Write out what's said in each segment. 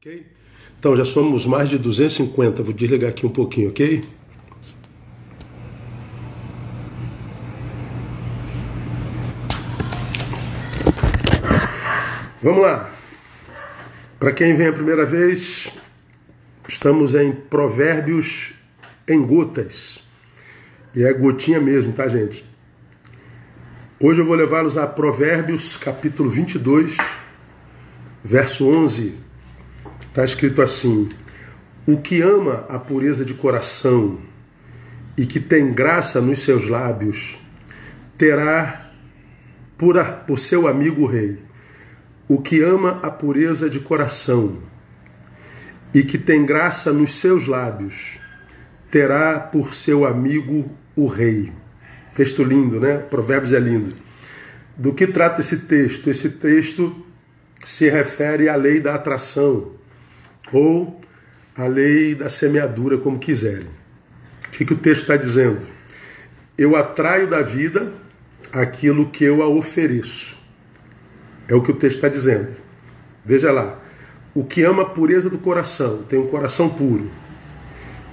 Ok? Então já somos mais de 250. Vou desligar aqui um pouquinho, ok? Vamos lá. Para quem vem a primeira vez, estamos em Provérbios em gotas. E é gotinha mesmo, tá, gente? Hoje eu vou levá-los a Provérbios, capítulo 22, verso 11 Está escrito assim: O que ama a pureza de coração e que tem graça nos seus lábios, terá por, a, por seu amigo o rei. O que ama a pureza de coração e que tem graça nos seus lábios, terá por seu amigo o rei. Texto lindo, né? Provérbios é lindo. Do que trata esse texto? Esse texto se refere à lei da atração ou a lei da semeadura, como quiserem. O que, que o texto está dizendo? Eu atraio da vida aquilo que eu a ofereço. É o que o texto está dizendo. Veja lá. O que ama a pureza do coração, tem um coração puro,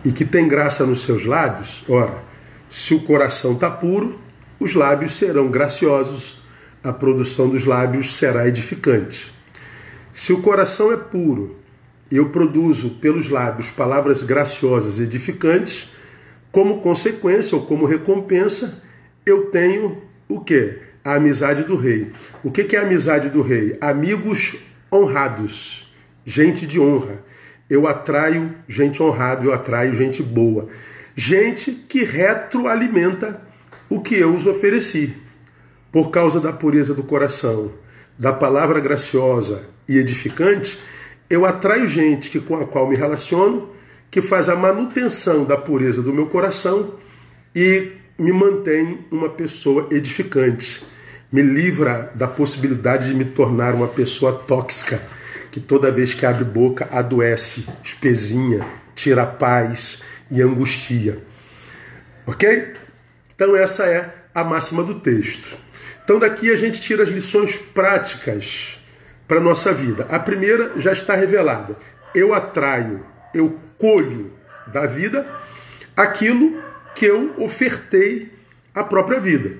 e que tem graça nos seus lábios, ora, se o coração está puro, os lábios serão graciosos, a produção dos lábios será edificante. Se o coração é puro eu produzo pelos lábios palavras graciosas e edificantes, como consequência ou como recompensa, eu tenho o que? A amizade do rei. O que é a amizade do rei? Amigos honrados, gente de honra. Eu atraio gente honrada, eu atraio gente boa. Gente que retroalimenta o que eu os ofereci. Por causa da pureza do coração, da palavra graciosa e edificante, eu atraio gente que, com a qual me relaciono, que faz a manutenção da pureza do meu coração e me mantém uma pessoa edificante, me livra da possibilidade de me tornar uma pessoa tóxica, que toda vez que abre boca adoece, espezinha, tira paz e angustia. Ok? Então, essa é a máxima do texto. Então, daqui a gente tira as lições práticas para a nossa vida. A primeira já está revelada. Eu atraio, eu colho da vida aquilo que eu ofertei à própria vida.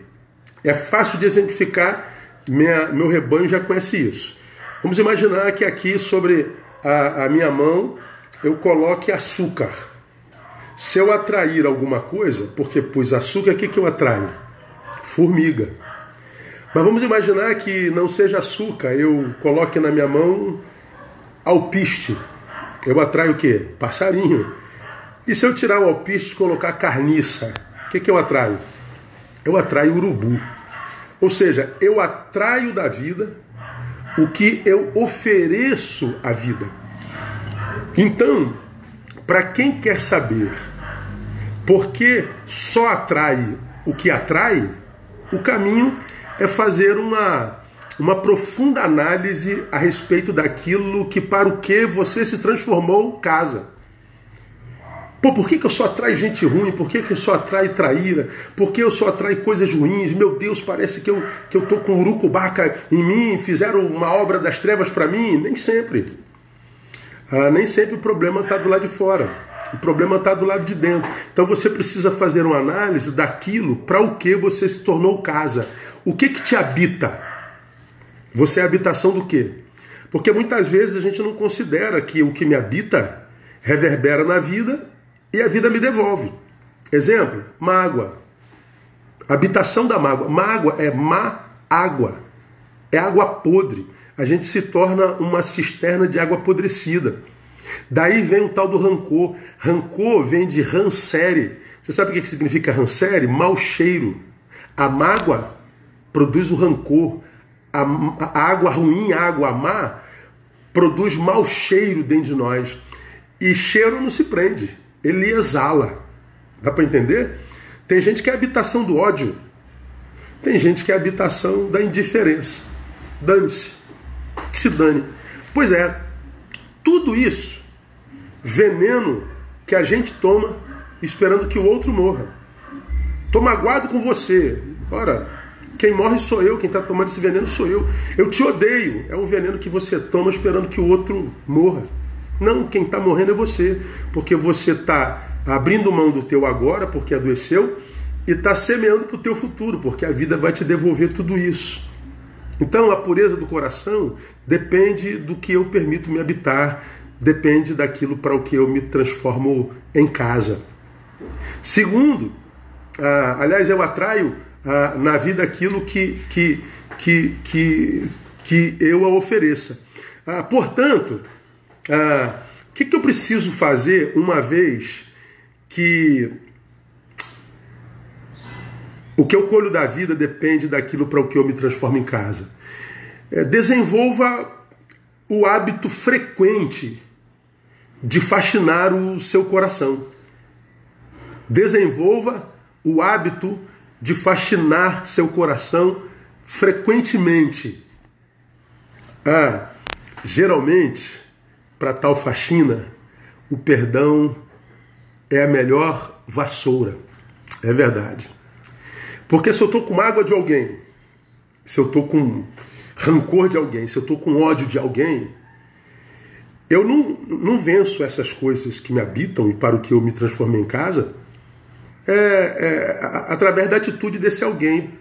É fácil de exemplificar, minha, meu rebanho já conhece isso. Vamos imaginar que aqui sobre a, a minha mão eu coloque açúcar. Se eu atrair alguma coisa, porque pus açúcar, o que, que eu atraio? Formiga. Mas vamos imaginar que não seja açúcar, eu coloque na minha mão alpiste. Eu atraio o quê? Passarinho. E se eu tirar o alpiste e colocar carniça, o que, que eu atraio? Eu atraio urubu. Ou seja, eu atraio da vida o que eu ofereço à vida. Então, para quem quer saber por que só atrai o que atrai, o caminho é fazer uma, uma profunda análise a respeito daquilo que para o que você se transformou casa. Pô, por que, que eu só atraio gente ruim? Por que, que eu só atraio traíra? Por que eu só atraio coisas ruins? Meu Deus, parece que eu, que eu tô com urucubaca em mim, fizeram uma obra das trevas para mim. Nem sempre. Ah, nem sempre o problema está do lado de fora. O problema está do lado de dentro. Então você precisa fazer uma análise daquilo para o que você se tornou casa. O que que te habita? Você é habitação do quê? Porque muitas vezes a gente não considera que o que me habita reverbera na vida e a vida me devolve. Exemplo, mágoa. Habitação da mágoa. Mágoa é má água. É água podre. A gente se torna uma cisterna de água apodrecida. Daí vem o tal do rancor. Rancor vem de rancere. Você sabe o que significa rancere? Mau cheiro. A mágoa produz o rancor. A, a água ruim, a água má, produz mau cheiro dentro de nós. E cheiro não se prende, ele exala. Dá para entender? Tem gente que é habitação do ódio. Tem gente que é habitação da indiferença. Dane-se. Que se dane. Pois é, tudo isso, veneno que a gente toma esperando que o outro morra. Tô magoado com você. Ora, quem morre sou eu, quem está tomando esse veneno sou eu. Eu te odeio. É um veneno que você toma esperando que o outro morra. Não, quem está morrendo é você, porque você está abrindo mão do teu agora, porque adoeceu, e está semeando para o teu futuro, porque a vida vai te devolver tudo isso. Então, a pureza do coração depende do que eu permito me habitar, depende daquilo para o que eu me transformo em casa. Segundo, ah, aliás, eu atraio ah, na vida aquilo que, que, que, que, que eu a ofereça. Ah, portanto, ah, o que, que eu preciso fazer uma vez que o que eu colho da vida depende daquilo para o que eu me transformo em casa? É, desenvolva o hábito frequente de fascinar o seu coração. Desenvolva o hábito de fascinar seu coração frequentemente. Ah, geralmente, para tal faxina, o perdão é a melhor vassoura. É verdade. Porque se eu estou com mágoa de alguém, se eu estou com rancor de alguém, se eu estou com ódio de alguém, eu não, não venço essas coisas que me habitam e para o que eu me transformei em casa é, é, através da atitude desse alguém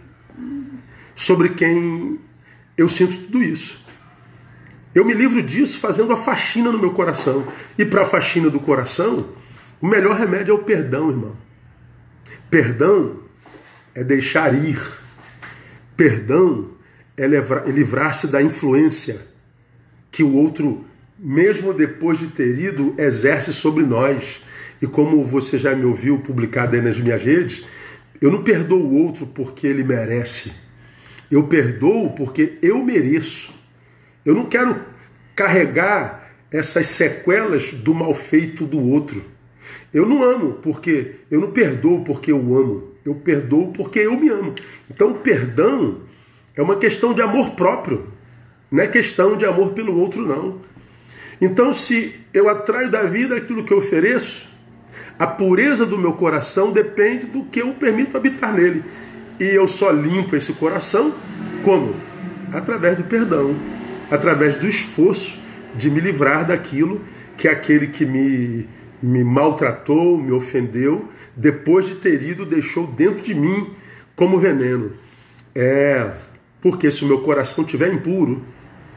sobre quem eu sinto tudo isso. Eu me livro disso fazendo a faxina no meu coração. E para a faxina do coração, o melhor remédio é o perdão, irmão. Perdão é deixar ir. Perdão é livrar-se da influência que o outro, mesmo depois de ter ido, exerce sobre nós. E como você já me ouviu publicado aí nas minhas redes, eu não perdoo o outro porque ele merece. Eu perdoo porque eu mereço. Eu não quero carregar essas sequelas do mal feito do outro. Eu não amo porque eu não perdoo porque eu amo. Eu perdoo porque eu me amo. Então, perdão é uma questão de amor próprio, não é questão de amor pelo outro, não. Então, se eu atraio da vida aquilo que eu ofereço, a pureza do meu coração depende do que eu permito habitar nele. E eu só limpo esse coração como? Através do perdão, através do esforço de me livrar daquilo que aquele que me, me maltratou, me ofendeu, depois de ter ido, deixou dentro de mim como veneno. É, porque se o meu coração estiver impuro,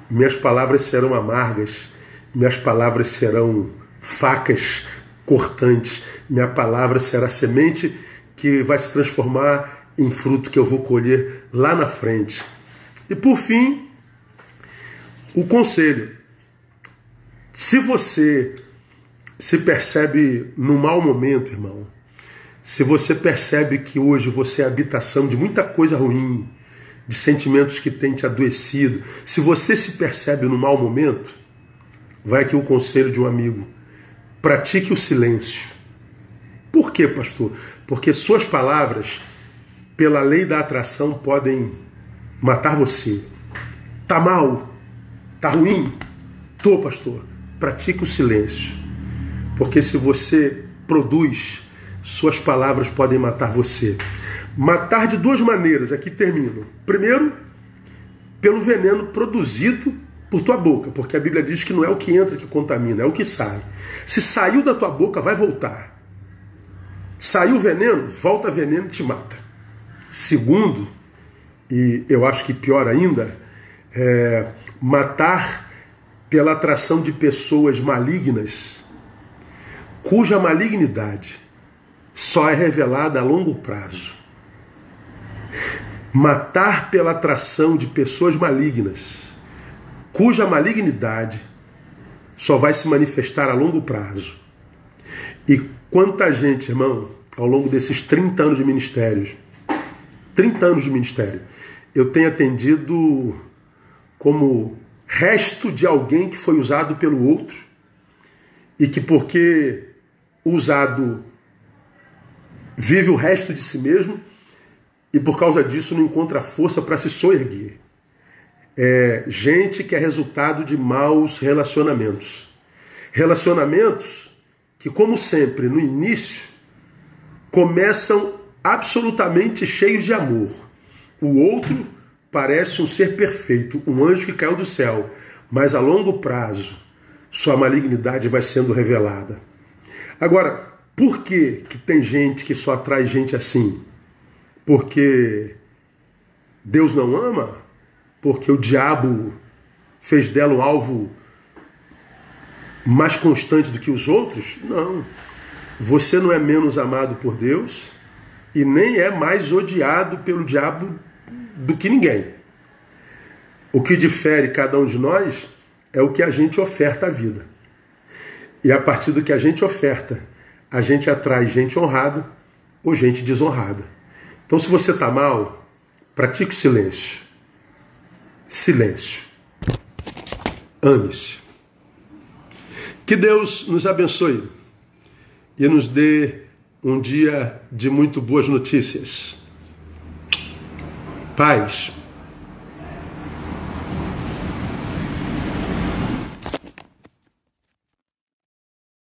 minhas palavras serão amargas, minhas palavras serão facas cortantes, minha palavra será semente que vai se transformar em fruto que eu vou colher lá na frente. E por fim, o conselho. Se você se percebe no mau momento, irmão, se você percebe que hoje você é habitação de muita coisa ruim, de sentimentos que têm te adoecido, se você se percebe no mau momento, vai aqui o conselho de um amigo: pratique o silêncio. Por quê, pastor? Porque suas palavras, pela lei da atração, podem matar você. Tá mal? Tá ruim? Tô, pastor. Pratique o silêncio. Porque se você produz, suas palavras podem matar você. Matar de duas maneiras, aqui termino. Primeiro, pelo veneno produzido por tua boca, porque a Bíblia diz que não é o que entra que contamina, é o que sai. Se saiu da tua boca, vai voltar. Saiu veneno, volta veneno e te mata. Segundo, e eu acho que pior ainda, é matar pela atração de pessoas malignas, cuja malignidade só é revelada a longo prazo. Matar pela atração de pessoas malignas, cuja malignidade só vai se manifestar a longo prazo. E quanta gente, irmão, ao longo desses 30 anos de ministérios, 30 anos de ministério, eu tenho atendido como resto de alguém que foi usado pelo outro e que, porque usado, vive o resto de si mesmo e por causa disso não encontra força para se soerguer. É gente que é resultado de maus relacionamentos. Relacionamentos que, como sempre, no início, começam absolutamente cheios de amor. O outro parece um ser perfeito, um anjo que caiu do céu, mas a longo prazo sua malignidade vai sendo revelada. Agora, por que, que tem gente que só atrai gente assim? Porque Deus não ama? Porque o diabo fez dela um alvo mais constante do que os outros? Não. Você não é menos amado por Deus e nem é mais odiado pelo diabo do que ninguém. O que difere cada um de nós é o que a gente oferta à vida. E a partir do que a gente oferta, a gente atrai gente honrada ou gente desonrada. Então, se você está mal, pratique o silêncio. Silêncio. Ame-se. Que Deus nos abençoe e nos dê um dia de muito boas notícias. Paz.